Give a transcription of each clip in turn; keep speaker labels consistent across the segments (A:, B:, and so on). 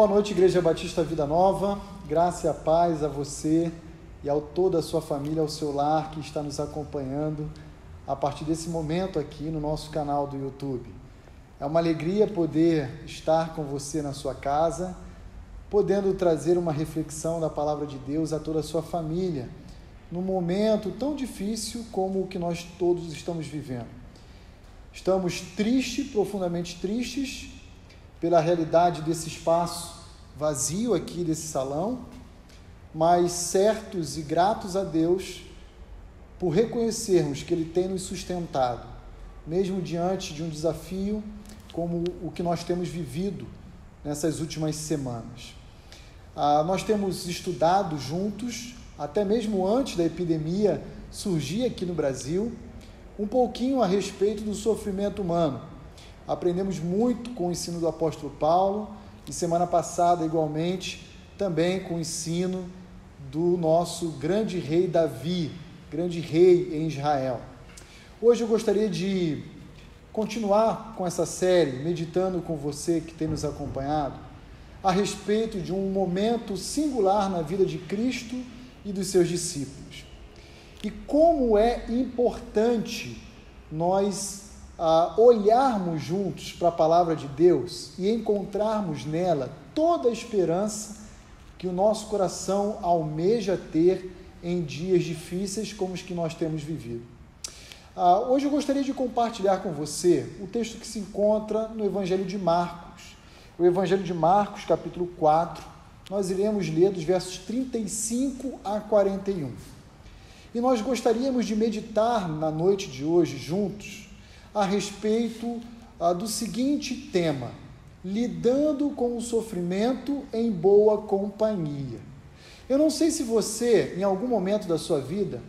A: Boa noite, Igreja Batista Vida Nova. Graça e a paz a você e a toda a sua família, ao seu lar que está nos acompanhando a partir desse momento aqui no nosso canal do YouTube. É uma alegria poder estar com você na sua casa, podendo trazer uma reflexão da palavra de Deus a toda a sua família, num momento tão difícil como o que nós todos estamos vivendo. Estamos tristes, profundamente tristes, pela realidade desse espaço vazio aqui desse salão, mas certos e gratos a Deus por reconhecermos que Ele tem nos sustentado, mesmo diante de um desafio como o que nós temos vivido nessas últimas semanas. Ah, nós temos estudado juntos, até mesmo antes da epidemia surgir aqui no Brasil, um pouquinho a respeito do sofrimento humano Aprendemos muito com o ensino do apóstolo Paulo e semana passada, igualmente, também com o ensino do nosso grande rei Davi, grande rei em Israel. Hoje eu gostaria de continuar com essa série, meditando com você que tem nos acompanhado, a respeito de um momento singular na vida de Cristo e dos seus discípulos. E como é importante nós a olharmos juntos para a palavra de Deus e encontrarmos nela toda a esperança que o nosso coração almeja ter em dias difíceis como os que nós temos vivido. Ah, hoje eu gostaria de compartilhar com você o texto que se encontra no Evangelho de Marcos. O Evangelho de Marcos, capítulo 4, nós iremos ler dos versos 35 a 41. E nós gostaríamos de meditar na noite de hoje juntos a respeito ah, do seguinte tema: lidando com o sofrimento em boa companhia. Eu não sei se você, em algum momento da sua vida,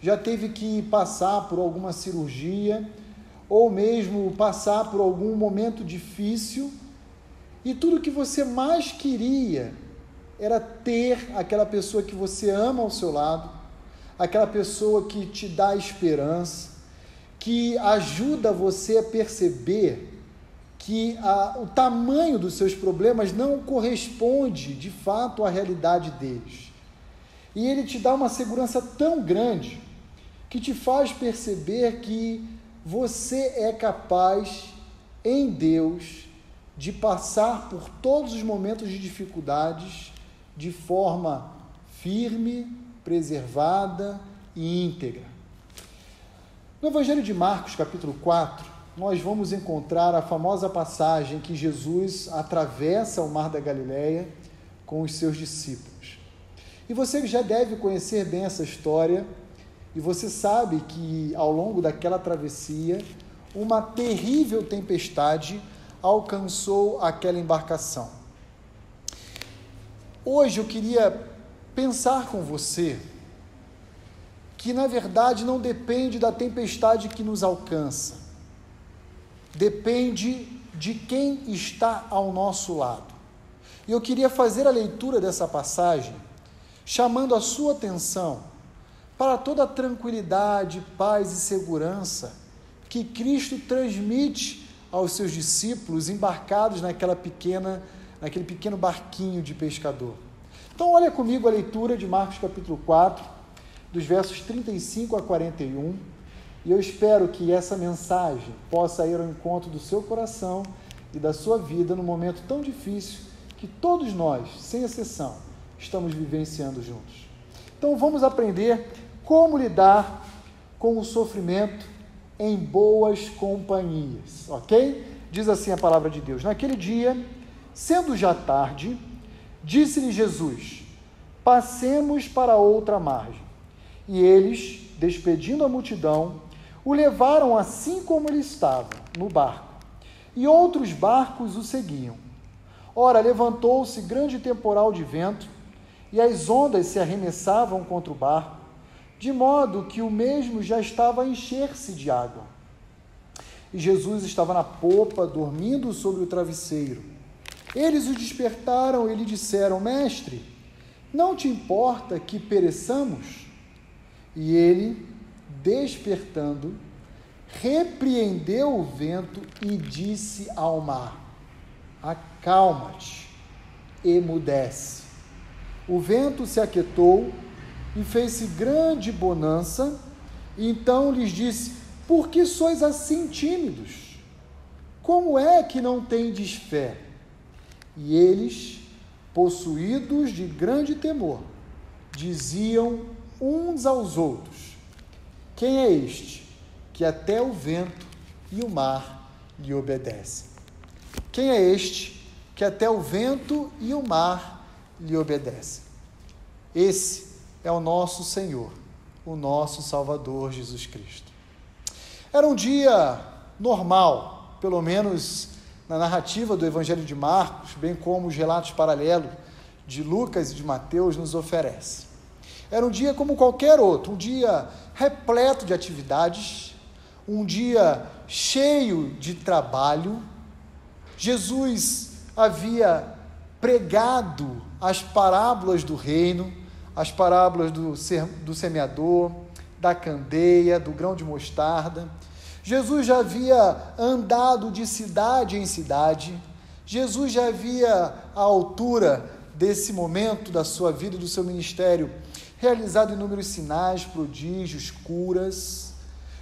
A: já teve que passar por alguma cirurgia ou mesmo passar por algum momento difícil e tudo que você mais queria era ter aquela pessoa que você ama ao seu lado, aquela pessoa que te dá esperança, que ajuda você a perceber que a, o tamanho dos seus problemas não corresponde de fato à realidade deles. E ele te dá uma segurança tão grande que te faz perceber que você é capaz, em Deus, de passar por todos os momentos de dificuldades de forma firme, preservada e íntegra. No Evangelho de Marcos, capítulo 4, nós vamos encontrar a famosa passagem que Jesus atravessa o mar da Galileia com os seus discípulos. E você já deve conhecer bem essa história, e você sabe que ao longo daquela travessia, uma terrível tempestade alcançou aquela embarcação. Hoje eu queria pensar com você que na verdade não depende da tempestade que nos alcança, depende de quem está ao nosso lado. E eu queria fazer a leitura dessa passagem, chamando a sua atenção para toda a tranquilidade, paz e segurança que Cristo transmite aos seus discípulos embarcados naquela pequena, naquele pequeno barquinho de pescador. Então olha comigo a leitura de Marcos capítulo 4, dos versos 35 a 41. E eu espero que essa mensagem possa ir ao encontro do seu coração e da sua vida no momento tão difícil que todos nós, sem exceção, estamos vivenciando juntos. Então vamos aprender como lidar com o sofrimento em boas companhias, ok? Diz assim a palavra de Deus: Naquele dia, sendo já tarde, disse-lhe Jesus: Passemos para outra margem. E eles, despedindo a multidão, o levaram assim como ele estava, no barco. E outros barcos o seguiam. Ora, levantou-se grande temporal de vento, e as ondas se arremessavam contra o barco, de modo que o mesmo já estava a encher-se de água. E Jesus estava na popa, dormindo sobre o travesseiro. Eles o despertaram e lhe disseram: Mestre, não te importa que pereçamos? E ele, despertando, repreendeu o vento e disse ao mar: Acalma-te, emudece. O vento se aquietou e fez-se grande bonança, então lhes disse: Por que sois assim tímidos? Como é que não tendes fé? E eles, possuídos de grande temor, diziam uns aos outros: Quem é este que até o vento e o mar lhe obedecem? Quem é este que até o vento e o mar lhe obedecem? Esse é o nosso Senhor, o nosso Salvador Jesus Cristo. Era um dia normal, pelo menos na narrativa do Evangelho de Marcos, bem como os relatos paralelos de Lucas e de Mateus nos oferecem. Era um dia como qualquer outro, um dia repleto de atividades, um dia cheio de trabalho. Jesus havia pregado as parábolas do reino, as parábolas do, do semeador, da candeia, do grão de mostarda. Jesus já havia andado de cidade em cidade, Jesus já havia, à altura desse momento da sua vida do seu ministério, realizado inúmeros sinais, prodígios, curas.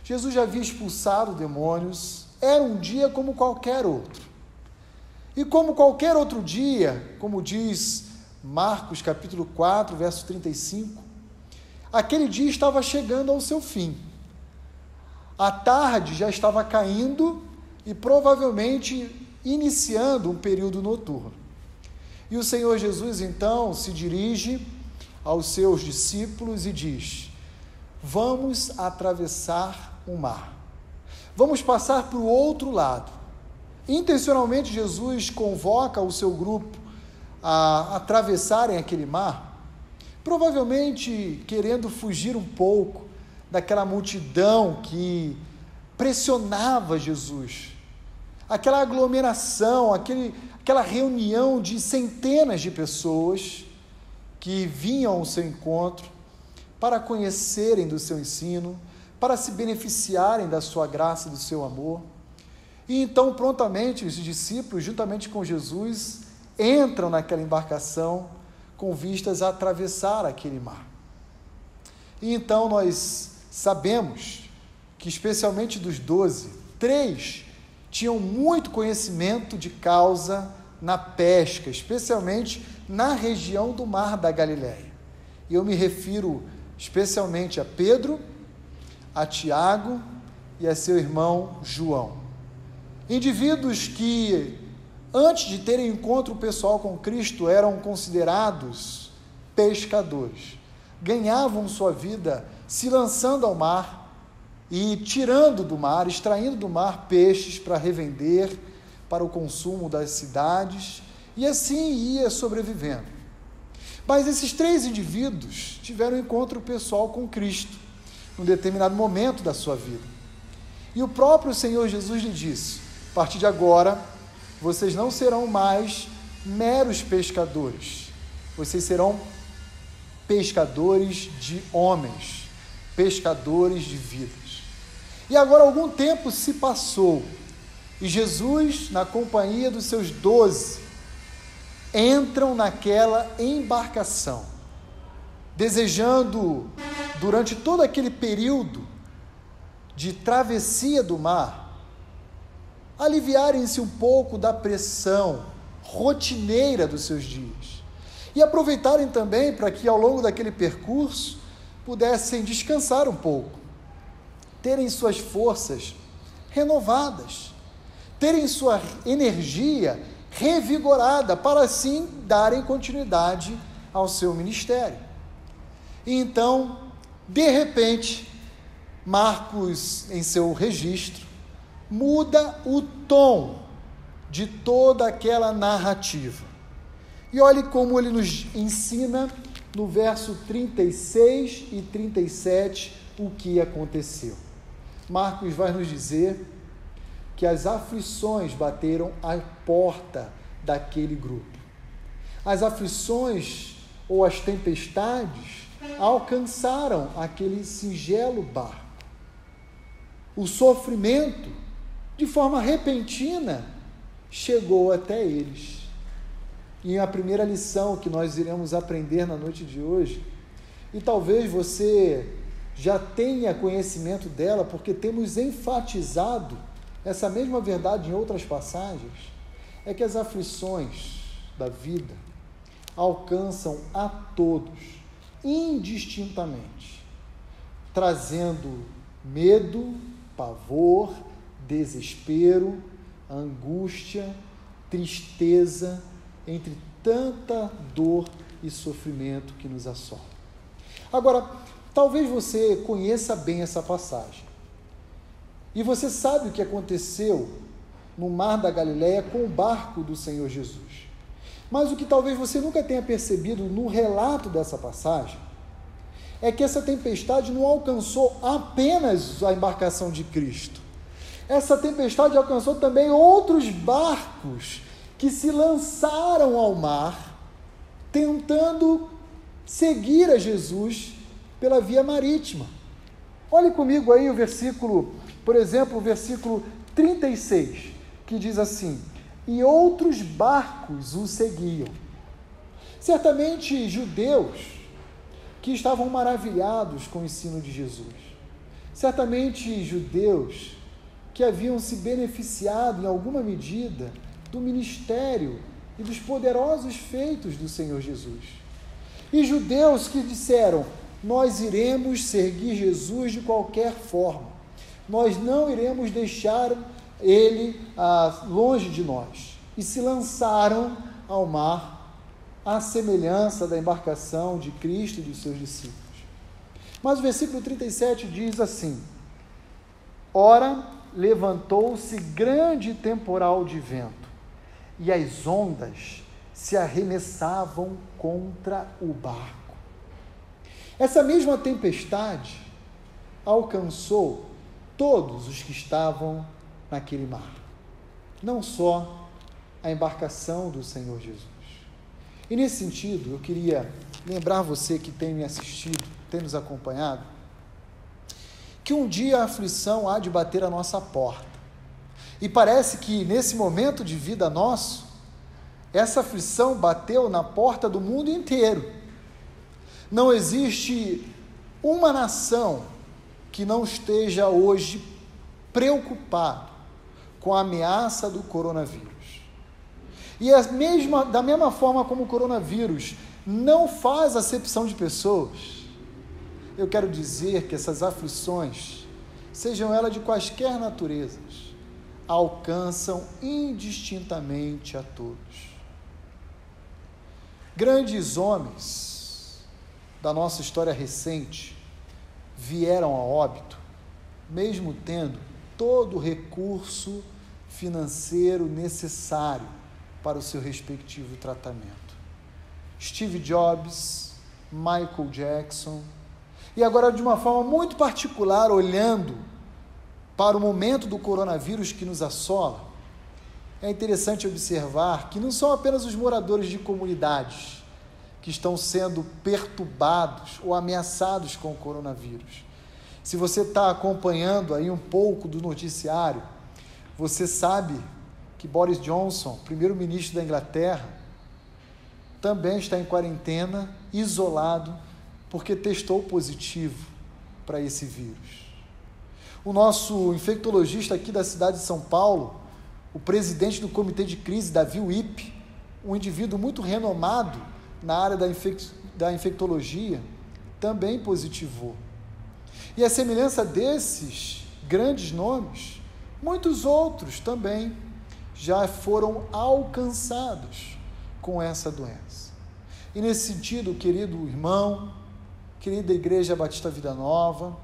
A: Jesus já havia expulsado demônios. Era um dia como qualquer outro. E como qualquer outro dia, como diz Marcos capítulo 4, verso 35, aquele dia estava chegando ao seu fim. A tarde já estava caindo e provavelmente iniciando um período noturno. E o Senhor Jesus então se dirige aos seus discípulos e diz: Vamos atravessar o mar. Vamos passar para o outro lado. Intencionalmente, Jesus convoca o seu grupo a atravessarem aquele mar, provavelmente querendo fugir um pouco daquela multidão que pressionava Jesus, aquela aglomeração, aquele, aquela reunião de centenas de pessoas que vinham ao seu encontro para conhecerem do seu ensino, para se beneficiarem da sua graça e do seu amor. E então, prontamente, os discípulos, juntamente com Jesus, entram naquela embarcação com vistas a atravessar aquele mar. E então nós sabemos que, especialmente dos doze, três tinham muito conhecimento de causa na pesca, especialmente na região do Mar da Galiléia. E eu me refiro especialmente a Pedro, a Tiago e a seu irmão João. Indivíduos que, antes de terem encontro pessoal com Cristo, eram considerados pescadores. Ganhavam sua vida se lançando ao mar e tirando do mar, extraindo do mar peixes para revender para o consumo das cidades, e assim ia sobrevivendo. Mas esses três indivíduos tiveram um encontro pessoal com Cristo, num determinado momento da sua vida. E o próprio Senhor Jesus lhe disse: a partir de agora, vocês não serão mais meros pescadores, vocês serão pescadores de homens, pescadores de vidas. E agora algum tempo se passou e Jesus, na companhia dos seus doze, entram naquela embarcação, desejando, durante todo aquele período de travessia do mar, aliviarem-se um pouco da pressão rotineira dos seus dias. E aproveitarem também para que ao longo daquele percurso pudessem descansar um pouco, terem suas forças renovadas terem sua energia revigorada para assim darem continuidade ao seu ministério. E então, de repente, Marcos, em seu registro, muda o tom de toda aquela narrativa. E olhe como ele nos ensina no verso 36 e 37 o que aconteceu. Marcos vai nos dizer que as aflições bateram à porta daquele grupo. As aflições ou as tempestades alcançaram aquele singelo barco. O sofrimento, de forma repentina, chegou até eles. E a primeira lição que nós iremos aprender na noite de hoje, e talvez você já tenha conhecimento dela, porque temos enfatizado essa mesma verdade em outras passagens, é que as aflições da vida alcançam a todos, indistintamente, trazendo medo, pavor, desespero, angústia, tristeza, entre tanta dor e sofrimento que nos assola. Agora, talvez você conheça bem essa passagem. E você sabe o que aconteceu no mar da Galileia com o barco do Senhor Jesus. Mas o que talvez você nunca tenha percebido no relato dessa passagem é que essa tempestade não alcançou apenas a embarcação de Cristo. Essa tempestade alcançou também outros barcos que se lançaram ao mar, tentando seguir a Jesus pela via marítima. Olhe comigo aí o versículo, por exemplo, o versículo 36, que diz assim: E outros barcos o seguiam. Certamente judeus que estavam maravilhados com o ensino de Jesus. Certamente judeus que haviam se beneficiado em alguma medida do ministério e dos poderosos feitos do Senhor Jesus. E judeus que disseram: Nós iremos seguir Jesus de qualquer forma, nós não iremos deixar ele ah, longe de nós. E se lançaram ao mar à semelhança da embarcação de Cristo e de seus discípulos. Mas o versículo 37 diz assim: Ora, levantou-se grande temporal de vento, e as ondas se arremessavam contra o barco. Essa mesma tempestade alcançou todos os que estavam naquele mar, não só a embarcação do Senhor Jesus. E nesse sentido, eu queria lembrar você que tem me assistido, tem nos acompanhado, que um dia a aflição há de bater a nossa porta. E parece que nesse momento de vida nosso, essa aflição bateu na porta do mundo inteiro. Não existe uma nação que não esteja hoje preocupado com a ameaça do coronavírus. E a mesma, da mesma forma como o coronavírus não faz acepção de pessoas, eu quero dizer que essas aflições, sejam elas de quaisquer naturezas, alcançam indistintamente a todos. Grandes homens da nossa história recente vieram a óbito, mesmo tendo todo o recurso financeiro necessário para o seu respectivo tratamento. Steve Jobs, Michael Jackson, e agora de uma forma muito particular, olhando para o momento do coronavírus que nos assola, é interessante observar que não são apenas os moradores de comunidades que estão sendo perturbados ou ameaçados com o coronavírus. Se você está acompanhando aí um pouco do noticiário, você sabe que Boris Johnson, primeiro-ministro da Inglaterra, também está em quarentena, isolado, porque testou positivo para esse vírus. O nosso infectologista aqui da cidade de São Paulo, o presidente do comitê de crise, Davi Wip, um indivíduo muito renomado na área da, infect da infectologia, também positivou. E a semelhança desses grandes nomes, muitos outros também já foram alcançados com essa doença. E nesse sentido, querido irmão, querida Igreja Batista Vida Nova,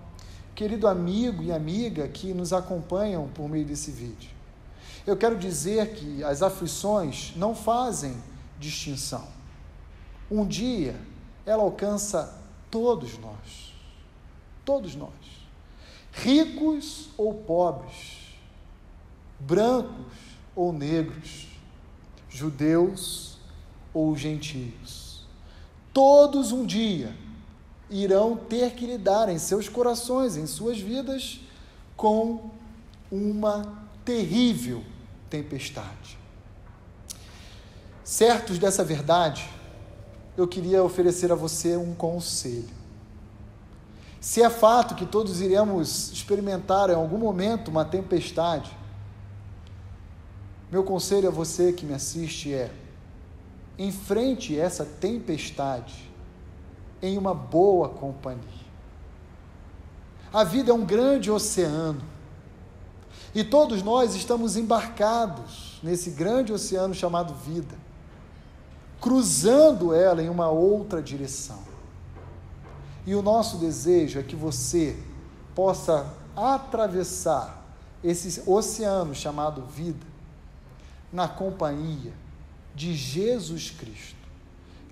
A: querido amigo e amiga que nos acompanham por meio desse vídeo, eu quero dizer que as aflições não fazem distinção. Um dia ela alcança todos nós, todos nós, ricos ou pobres, brancos ou negros, judeus ou gentios. Todos um dia irão ter que lidar em seus corações, em suas vidas, com uma terrível tempestade. Certos dessa verdade, eu queria oferecer a você um conselho. Se é fato que todos iremos experimentar em algum momento uma tempestade, meu conselho a você que me assiste é: enfrente essa tempestade em uma boa companhia. A vida é um grande oceano e todos nós estamos embarcados nesse grande oceano chamado vida, cruzando ela em uma outra direção. E o nosso desejo é que você possa atravessar esse oceano chamado vida na companhia de Jesus Cristo,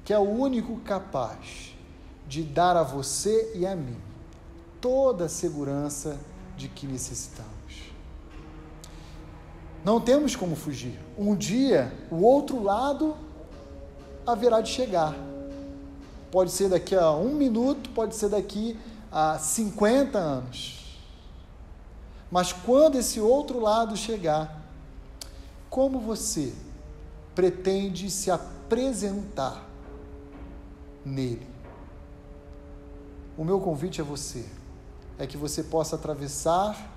A: que é o único capaz de dar a você e a mim toda a segurança de que necessitamos. Não temos como fugir. Um dia, o outro lado haverá de chegar. Pode ser daqui a um minuto, pode ser daqui a 50 anos. Mas quando esse outro lado chegar, como você pretende se apresentar nele? O meu convite a você é que você possa atravessar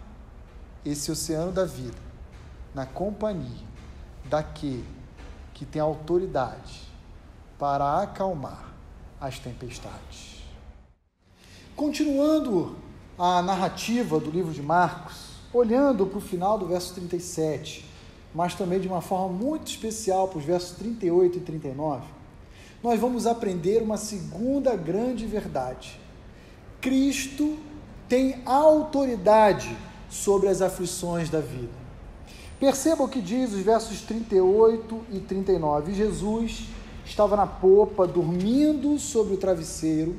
A: esse oceano da vida na companhia daquele que tem autoridade para acalmar as tempestades. Continuando a narrativa do livro de Marcos, olhando para o final do verso 37, mas também de uma forma muito especial para os versos 38 e 39, nós vamos aprender uma segunda grande verdade. Cristo tem autoridade sobre as aflições da vida. Perceba o que diz os versos 38 e 39. Jesus estava na popa, dormindo sobre o travesseiro.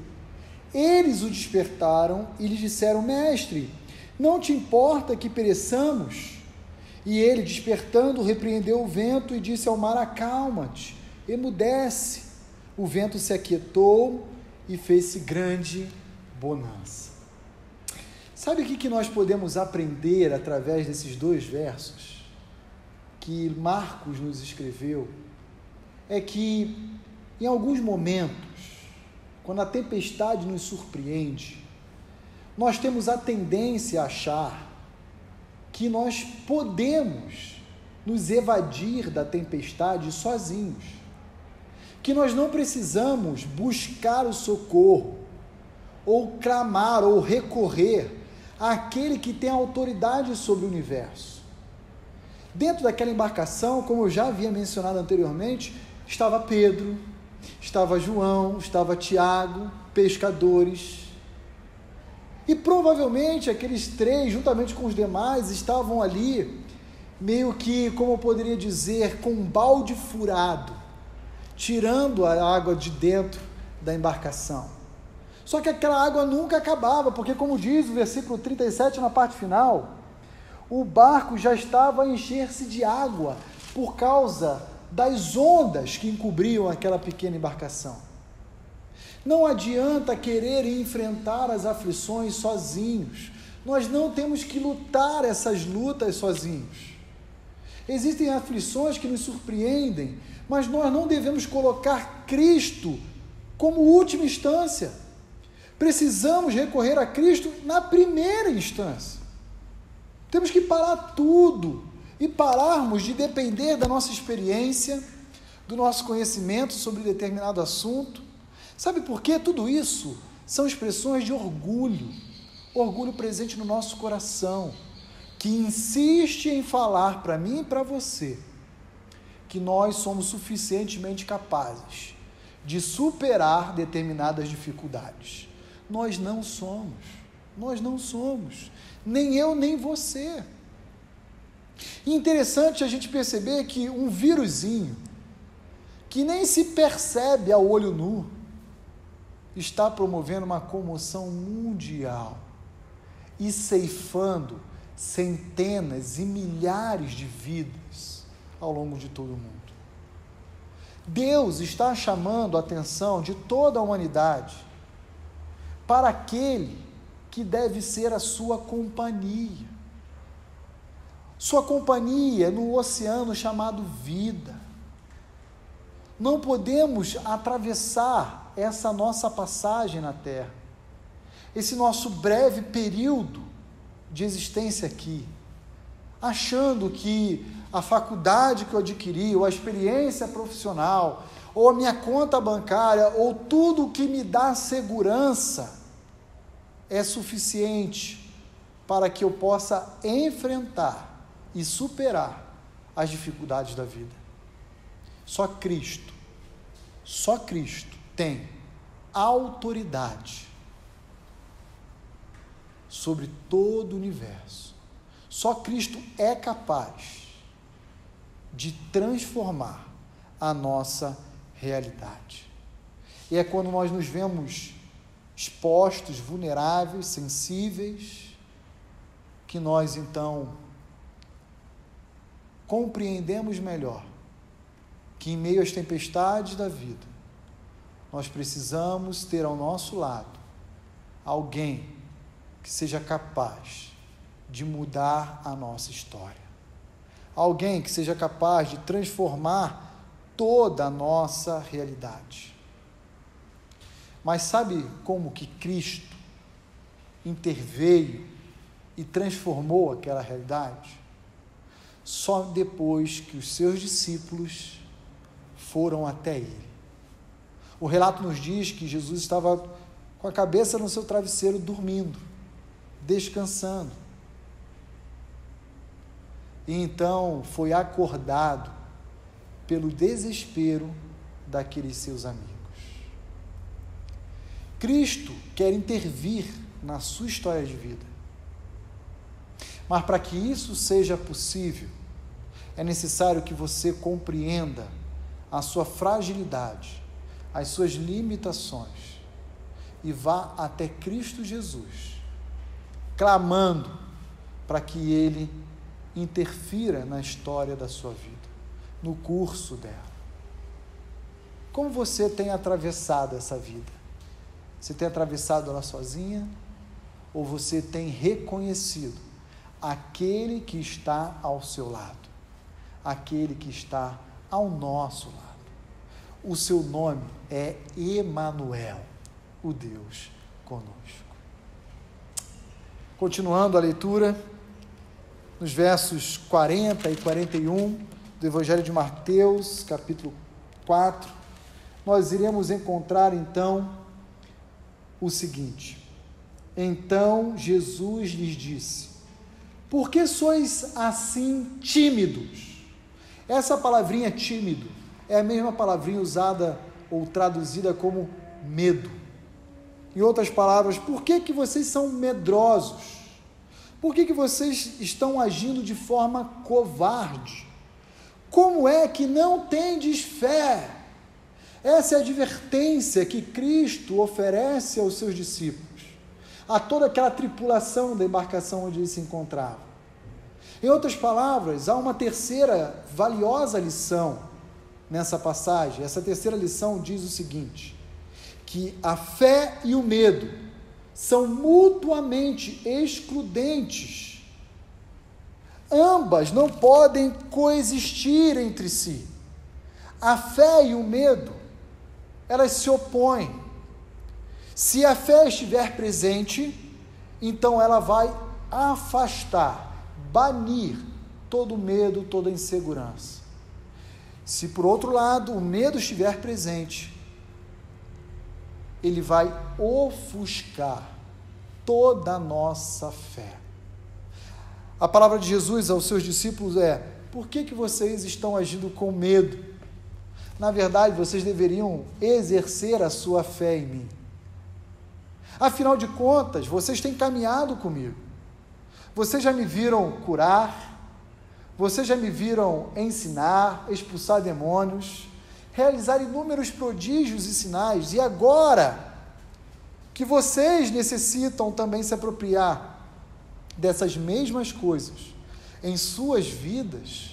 A: Eles o despertaram e lhe disseram: Mestre, não te importa que pereçamos? E ele, despertando, repreendeu o vento e disse ao mar: Acalma-te, emudece. O vento se aquietou e fez-se grande bonança. Sabe o que nós podemos aprender através desses dois versos que Marcos nos escreveu? É que em alguns momentos, quando a tempestade nos surpreende, nós temos a tendência a achar que nós podemos nos evadir da tempestade sozinhos, que nós não precisamos buscar o socorro, ou clamar, ou recorrer àquele que tem autoridade sobre o universo. Dentro daquela embarcação, como eu já havia mencionado anteriormente, estava Pedro, estava João, estava Tiago, pescadores. E provavelmente aqueles três, juntamente com os demais, estavam ali, meio que, como eu poderia dizer, com um balde furado, tirando a água de dentro da embarcação. Só que aquela água nunca acabava, porque, como diz o versículo 37 na parte final, o barco já estava a encher-se de água por causa das ondas que encobriam aquela pequena embarcação. Não adianta querer enfrentar as aflições sozinhos. Nós não temos que lutar essas lutas sozinhos. Existem aflições que nos surpreendem, mas nós não devemos colocar Cristo como última instância. Precisamos recorrer a Cristo na primeira instância. Temos que parar tudo e pararmos de depender da nossa experiência, do nosso conhecimento sobre determinado assunto. Sabe por quê? Tudo isso são expressões de orgulho, orgulho presente no nosso coração, que insiste em falar para mim e para você que nós somos suficientemente capazes de superar determinadas dificuldades. Nós não somos. Nós não somos. Nem eu, nem você. E interessante a gente perceber que um vírusinho, que nem se percebe a olho nu, está promovendo uma comoção mundial e ceifando centenas e milhares de vidas ao longo de todo o mundo. Deus está chamando a atenção de toda a humanidade para aquele que deve ser a sua companhia. Sua companhia no oceano chamado vida. não podemos atravessar essa nossa passagem na Terra, esse nosso breve período de existência aqui, achando que a faculdade que eu adquiri, ou a experiência profissional, ou a minha conta bancária, ou tudo que me dá segurança é suficiente para que eu possa enfrentar e superar as dificuldades da vida. Só Cristo, só Cristo tem autoridade sobre todo o universo. Só Cristo é capaz de transformar a nossa realidade. E é quando nós nos vemos expostos, vulneráveis, sensíveis, que nós então compreendemos melhor que em meio às tempestades da vida, nós precisamos ter ao nosso lado alguém que seja capaz de mudar a nossa história. Alguém que seja capaz de transformar toda a nossa realidade. Mas sabe como que Cristo interveio e transformou aquela realidade? Só depois que os seus discípulos foram até ele. O relato nos diz que Jesus estava com a cabeça no seu travesseiro dormindo, descansando. E então foi acordado pelo desespero daqueles seus amigos. Cristo quer intervir na sua história de vida. Mas para que isso seja possível, é necessário que você compreenda a sua fragilidade, as suas limitações e vá até Cristo Jesus, clamando para que Ele interfira na história da sua vida, no curso dela. Como você tem atravessado essa vida? Você tem atravessado ela sozinha ou você tem reconhecido aquele que está ao seu lado, aquele que está ao nosso lado? O seu nome é Emanuel, o Deus conosco. Continuando a leitura, nos versos 40 e 41 do Evangelho de Mateus, capítulo 4, nós iremos encontrar então o seguinte: Então Jesus lhes disse: Por que sois assim tímidos? Essa palavrinha tímido é a mesma palavrinha usada ou traduzida como medo. Em outras palavras, por que, que vocês são medrosos? Por que, que vocês estão agindo de forma covarde? Como é que não tendes fé? Essa é a advertência que Cristo oferece aos seus discípulos, a toda aquela tripulação da embarcação onde eles se encontravam. Em outras palavras, há uma terceira valiosa lição nessa passagem. Essa terceira lição diz o seguinte: que a fé e o medo são mutuamente excludentes. Ambas não podem coexistir entre si. A fé e o medo elas se opõem. Se a fé estiver presente, então ela vai afastar, banir todo medo, toda insegurança. Se por outro lado o medo estiver presente, ele vai ofuscar toda a nossa fé. A palavra de Jesus aos seus discípulos é: por que, que vocês estão agindo com medo? Na verdade, vocês deveriam exercer a sua fé em mim. Afinal de contas, vocês têm caminhado comigo. Vocês já me viram curar, vocês já me viram ensinar, expulsar demônios, realizar inúmeros prodígios e sinais, e agora que vocês necessitam também se apropriar dessas mesmas coisas em suas vidas,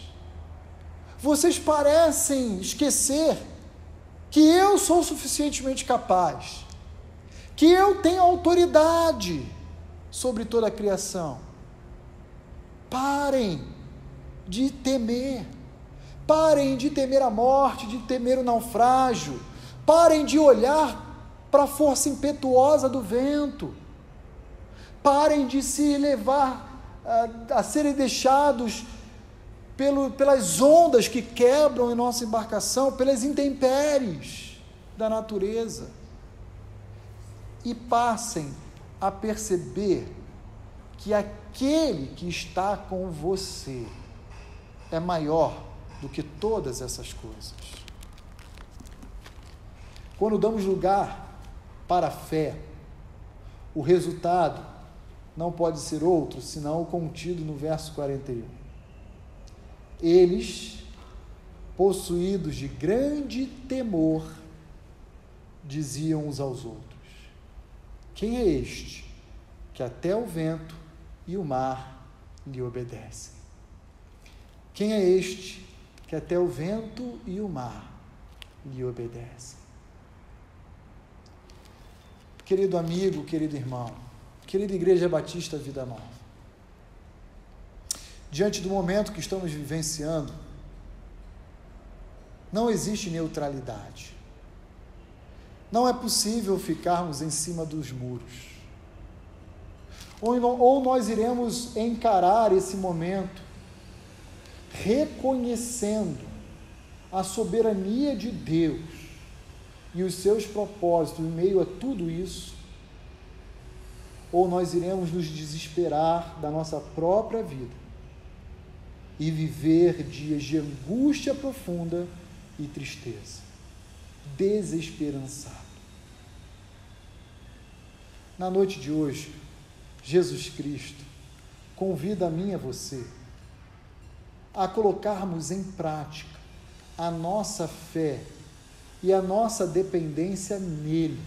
A: vocês parecem esquecer que eu sou suficientemente capaz, que eu tenho autoridade sobre toda a criação. Parem de temer, Parem de temer a morte, de temer o naufrágio. Parem de olhar para a força impetuosa do vento. Parem de se levar a, a serem deixados pelo, pelas ondas que quebram em nossa embarcação, pelas intempéries da natureza. E passem a perceber que aquele que está com você é maior do que todas essas coisas. Quando damos lugar para a fé, o resultado não pode ser outro senão o contido no verso 41. Eles, possuídos de grande temor, diziam uns aos outros: Quem é este que até o vento e o mar lhe obedecem? Quem é este que até o vento e o mar lhe obedecem? Querido amigo, querido irmão, querida Igreja Batista Vida Nova, diante do momento que estamos vivenciando, não existe neutralidade. Não é possível ficarmos em cima dos muros. Ou nós iremos encarar esse momento reconhecendo a soberania de Deus e os seus propósitos em meio a tudo isso, ou nós iremos nos desesperar da nossa própria vida e viver dias de angústia profunda e tristeza, desesperançado. Na noite de hoje, Jesus Cristo convida a mim e a você a colocarmos em prática a nossa fé e a nossa dependência nele.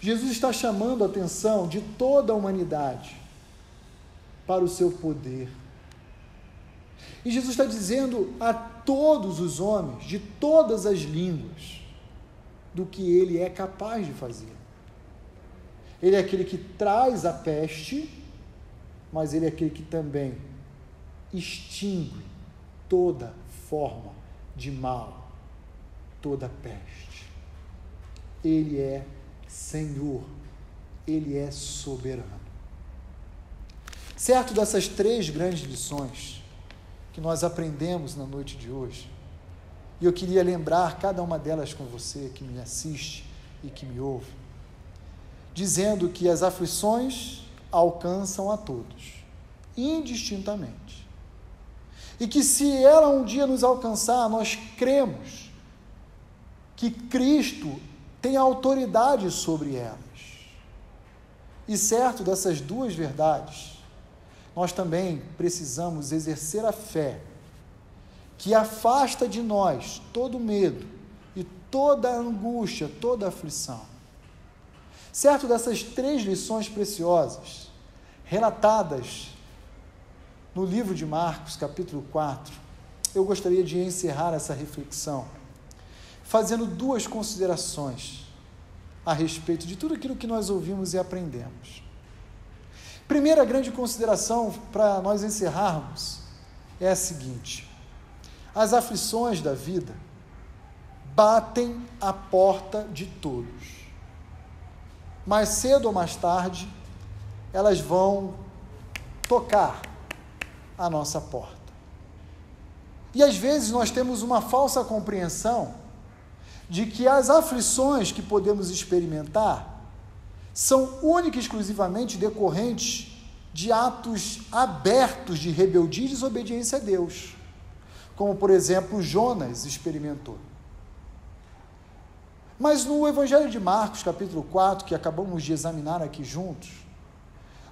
A: Jesus está chamando a atenção de toda a humanidade para o seu poder. E Jesus está dizendo a todos os homens, de todas as línguas, do que ele é capaz de fazer. Ele é aquele que traz a peste, mas ele é aquele que também extingue toda forma de mal, toda peste. Ele é Senhor, Ele é soberano. Certo dessas três grandes lições que nós aprendemos na noite de hoje, e eu queria lembrar cada uma delas com você que me assiste e que me ouve, dizendo que as aflições alcançam a todos, indistintamente. E que se ela um dia nos alcançar, nós cremos que Cristo tem autoridade sobre elas. E certo dessas duas verdades, nós também precisamos exercer a fé que afasta de nós todo medo e toda angústia, toda aflição. Certo dessas três lições preciosas, relatadas no livro de Marcos, capítulo 4, eu gostaria de encerrar essa reflexão fazendo duas considerações a respeito de tudo aquilo que nós ouvimos e aprendemos. Primeira grande consideração para nós encerrarmos é a seguinte: as aflições da vida batem a porta de todos. Mais cedo ou mais tarde, elas vão tocar a nossa porta. E às vezes nós temos uma falsa compreensão de que as aflições que podemos experimentar são única e exclusivamente decorrentes de atos abertos de rebeldia e desobediência a Deus, como por exemplo Jonas experimentou. Mas no Evangelho de Marcos, capítulo 4, que acabamos de examinar aqui juntos,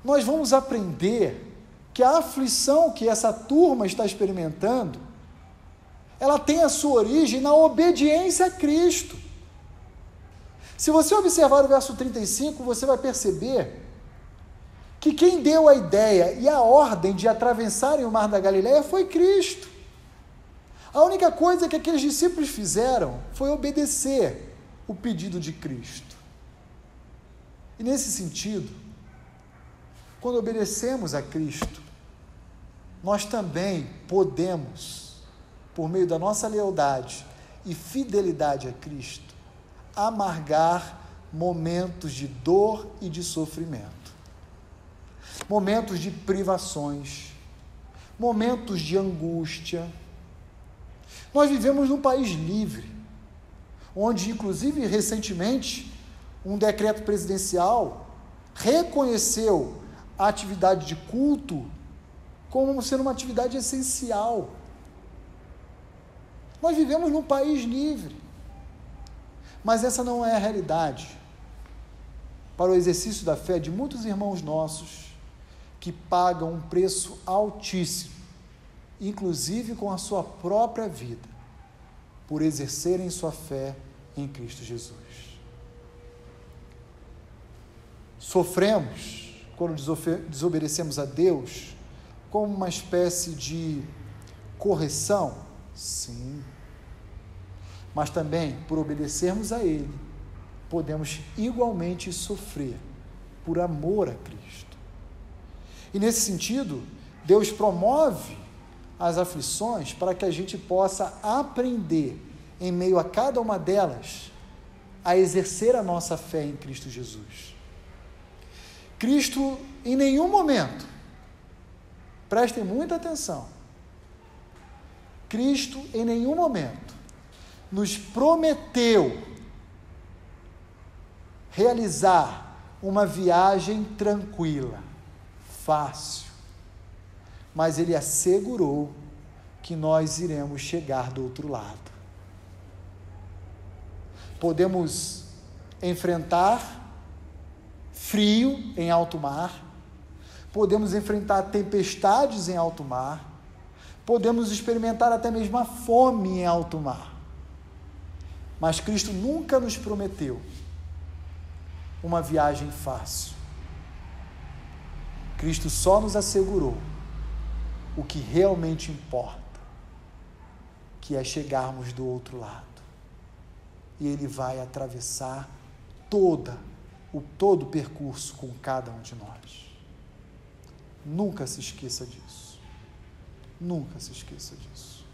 A: nós vamos aprender que a aflição que essa turma está experimentando, ela tem a sua origem na obediência a Cristo. Se você observar o verso 35, você vai perceber que quem deu a ideia e a ordem de atravessarem o mar da Galileia foi Cristo. A única coisa que aqueles discípulos fizeram foi obedecer o pedido de Cristo. E nesse sentido, quando obedecemos a Cristo, nós também podemos por meio da nossa lealdade e fidelidade a Cristo, amargar momentos de dor e de sofrimento, momentos de privações, momentos de angústia. Nós vivemos num país livre, onde, inclusive, recentemente, um decreto presidencial reconheceu a atividade de culto como sendo uma atividade essencial. Nós vivemos num país livre, mas essa não é a realidade para o exercício da fé de muitos irmãos nossos que pagam um preço altíssimo, inclusive com a sua própria vida, por exercerem sua fé em Cristo Jesus. Sofremos quando desobedecemos a Deus como uma espécie de correção? Sim. Mas também, por obedecermos a Ele, podemos igualmente sofrer por amor a Cristo. E nesse sentido, Deus promove as aflições para que a gente possa aprender, em meio a cada uma delas, a exercer a nossa fé em Cristo Jesus. Cristo, em nenhum momento, prestem muita atenção, Cristo, em nenhum momento, nos prometeu realizar uma viagem tranquila, fácil, mas ele assegurou que nós iremos chegar do outro lado. Podemos enfrentar frio em alto mar, podemos enfrentar tempestades em alto mar, podemos experimentar até mesmo a fome em alto mar. Mas Cristo nunca nos prometeu uma viagem fácil. Cristo só nos assegurou o que realmente importa, que é chegarmos do outro lado. E Ele vai atravessar toda o todo o percurso com cada um de nós. Nunca se esqueça disso. Nunca se esqueça disso.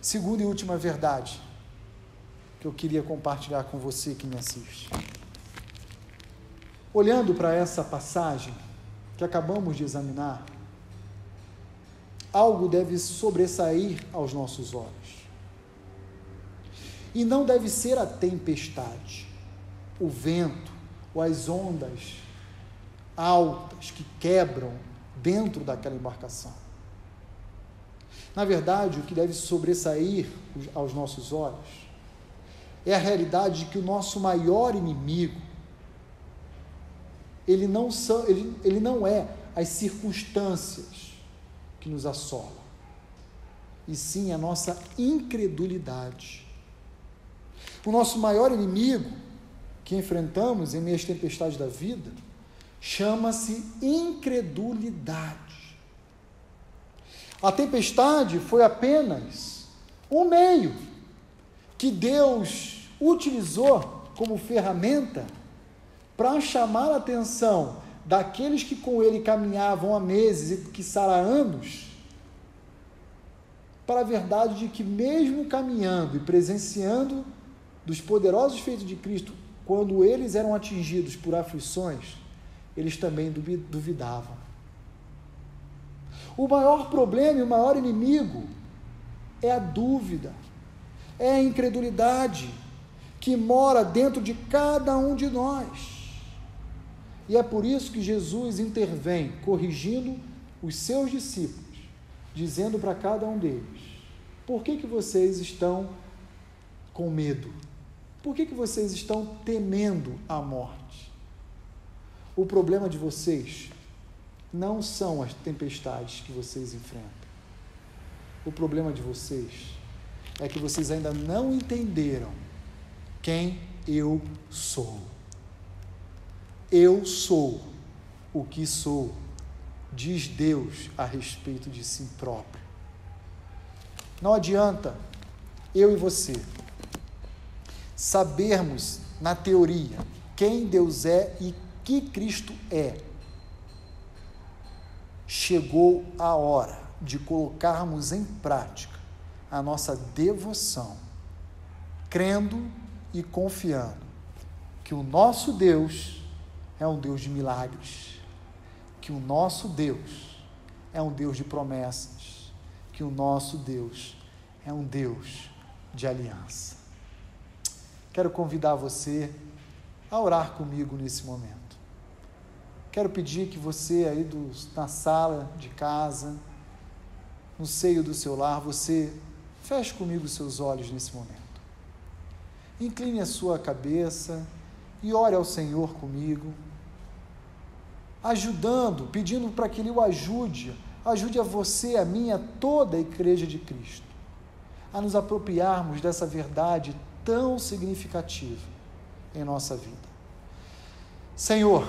A: Segunda e última verdade que eu queria compartilhar com você que me assiste. Olhando para essa passagem que acabamos de examinar, algo deve sobressair aos nossos olhos. E não deve ser a tempestade, o vento ou as ondas altas que quebram dentro daquela embarcação. Na verdade, o que deve sobressair aos nossos olhos é a realidade de que o nosso maior inimigo ele não, são, ele, ele não é as circunstâncias que nos assolam, e sim a nossa incredulidade. O nosso maior inimigo que enfrentamos em meio às tempestades da vida chama-se incredulidade. A tempestade foi apenas um meio que Deus utilizou como ferramenta para chamar a atenção daqueles que com ele caminhavam há meses e que há anos, para a verdade de que, mesmo caminhando e presenciando dos poderosos feitos de Cristo, quando eles eram atingidos por aflições, eles também duvidavam. O maior problema e o maior inimigo é a dúvida, é a incredulidade que mora dentro de cada um de nós. E é por isso que Jesus intervém, corrigindo os seus discípulos, dizendo para cada um deles: por que, que vocês estão com medo? Por que, que vocês estão temendo a morte? O problema de vocês não são as tempestades que vocês enfrentam. O problema de vocês é que vocês ainda não entenderam quem eu sou. Eu sou o que sou, diz Deus a respeito de si próprio. Não adianta eu e você sabermos na teoria quem Deus é e que Cristo é. Chegou a hora de colocarmos em prática a nossa devoção, crendo e confiando que o nosso Deus é um Deus de milagres, que o nosso Deus é um Deus de promessas, que o nosso Deus é um Deus de aliança. Quero convidar você a orar comigo nesse momento. Quero pedir que você aí do, na sala de casa, no seio do seu lar, você feche comigo seus olhos nesse momento. Incline a sua cabeça e ore ao Senhor comigo, ajudando, pedindo para que Ele o ajude, ajude a você, a mim, a toda a Igreja de Cristo, a nos apropriarmos dessa verdade tão significativa em nossa vida. Senhor,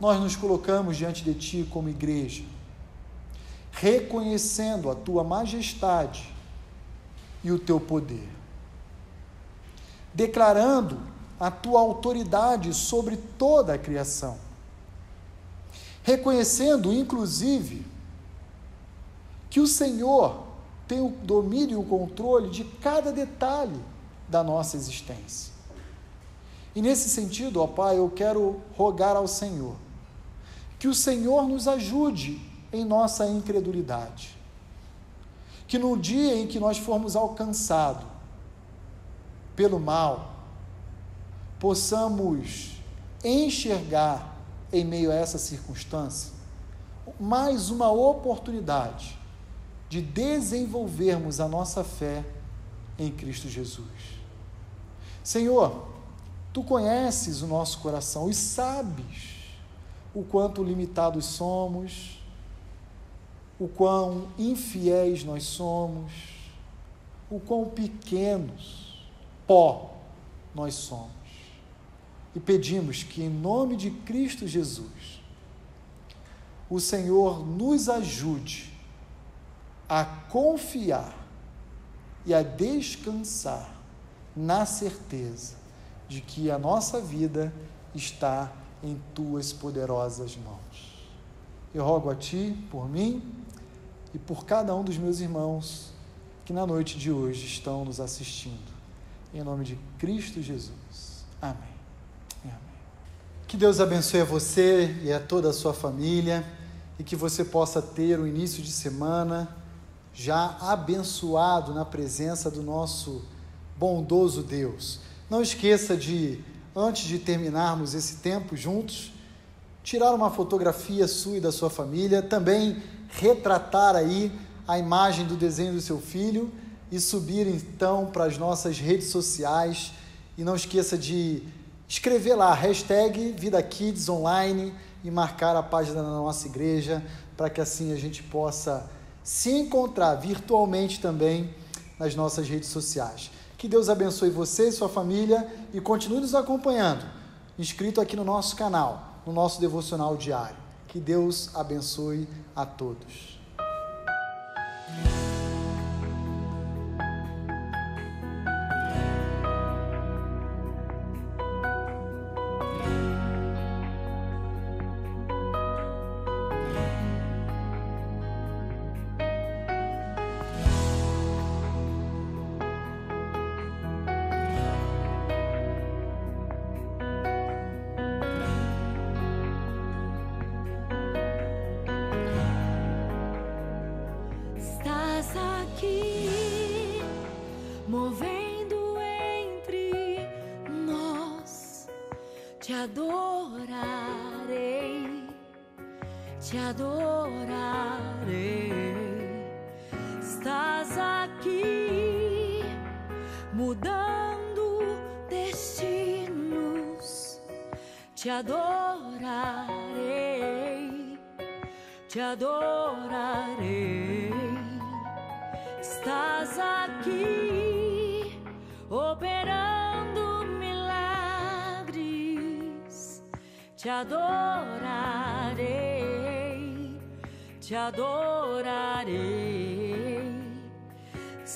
A: nós nos colocamos diante de Ti como igreja, reconhecendo a Tua majestade e o Teu poder, declarando a Tua autoridade sobre toda a criação, reconhecendo, inclusive, que o Senhor tem o domínio e o controle de cada detalhe da nossa existência. E nesse sentido, ó Pai, eu quero rogar ao Senhor que o Senhor nos ajude em nossa incredulidade. Que no dia em que nós formos alcançados pelo mal, possamos enxergar em meio a essa circunstância mais uma oportunidade de desenvolvermos a nossa fé em Cristo Jesus. Senhor, tu conheces o nosso coração e sabes o quanto limitados somos, o quão infiéis nós somos, o quão pequenos, pó, nós somos. E pedimos que, em nome de Cristo Jesus, o Senhor nos ajude a confiar e a descansar na certeza de que a nossa vida está em tuas poderosas mãos. Eu rogo a ti, por mim e por cada um dos meus irmãos que na noite de hoje estão nos assistindo. Em nome de Cristo Jesus. Amém. Que Deus abençoe a você e a toda a sua família e que você possa ter o um início de semana já abençoado na presença do nosso bondoso Deus. Não esqueça de antes de terminarmos esse tempo juntos, tirar uma fotografia sua e da sua família, também retratar aí a imagem do desenho do seu filho e subir então para as nossas redes sociais. E não esqueça de escrever lá, hashtag Vida Kids Online e marcar a página da nossa igreja, para que assim a gente possa se encontrar virtualmente também nas nossas redes sociais. Que Deus abençoe você e sua família e continue nos acompanhando, inscrito aqui no nosso canal, no nosso devocional diário. Que Deus abençoe a todos.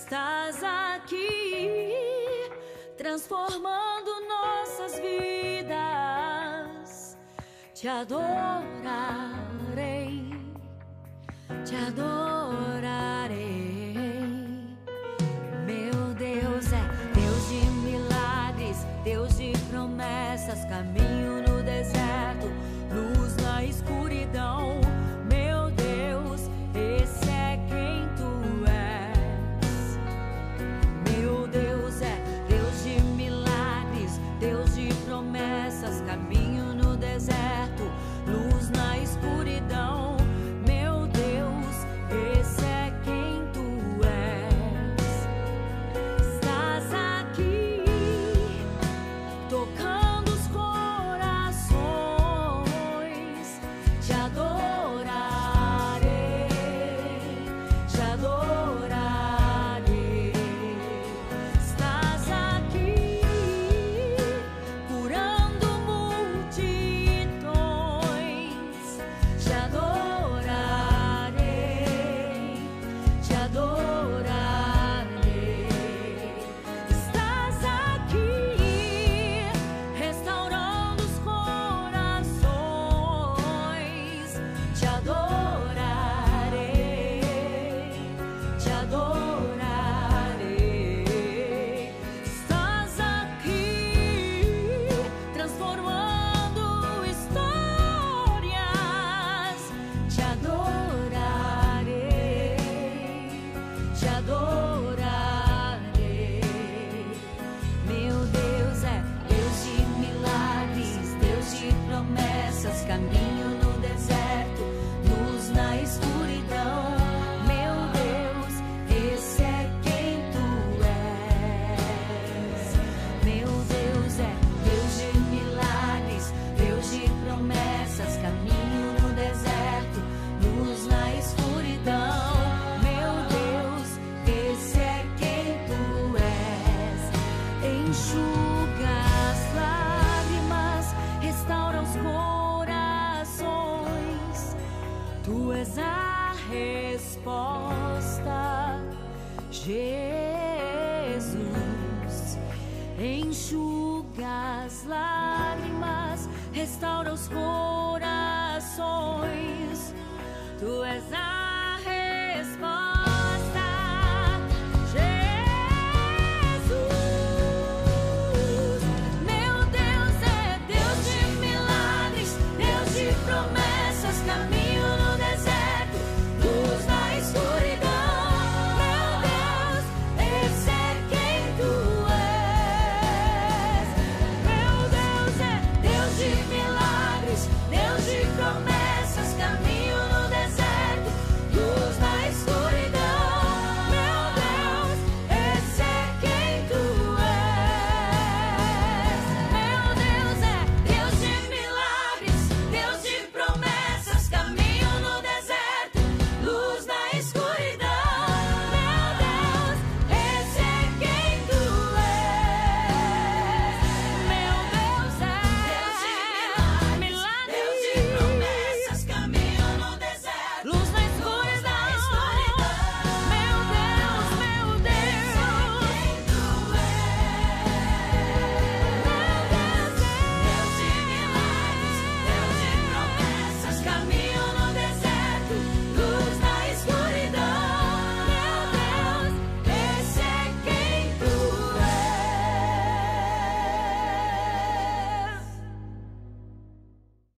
B: estás aqui transformando nossas vidas. Te adorarei, te adorarei. Meu Deus é Deus de milagres, Deus de promessas, caminhos.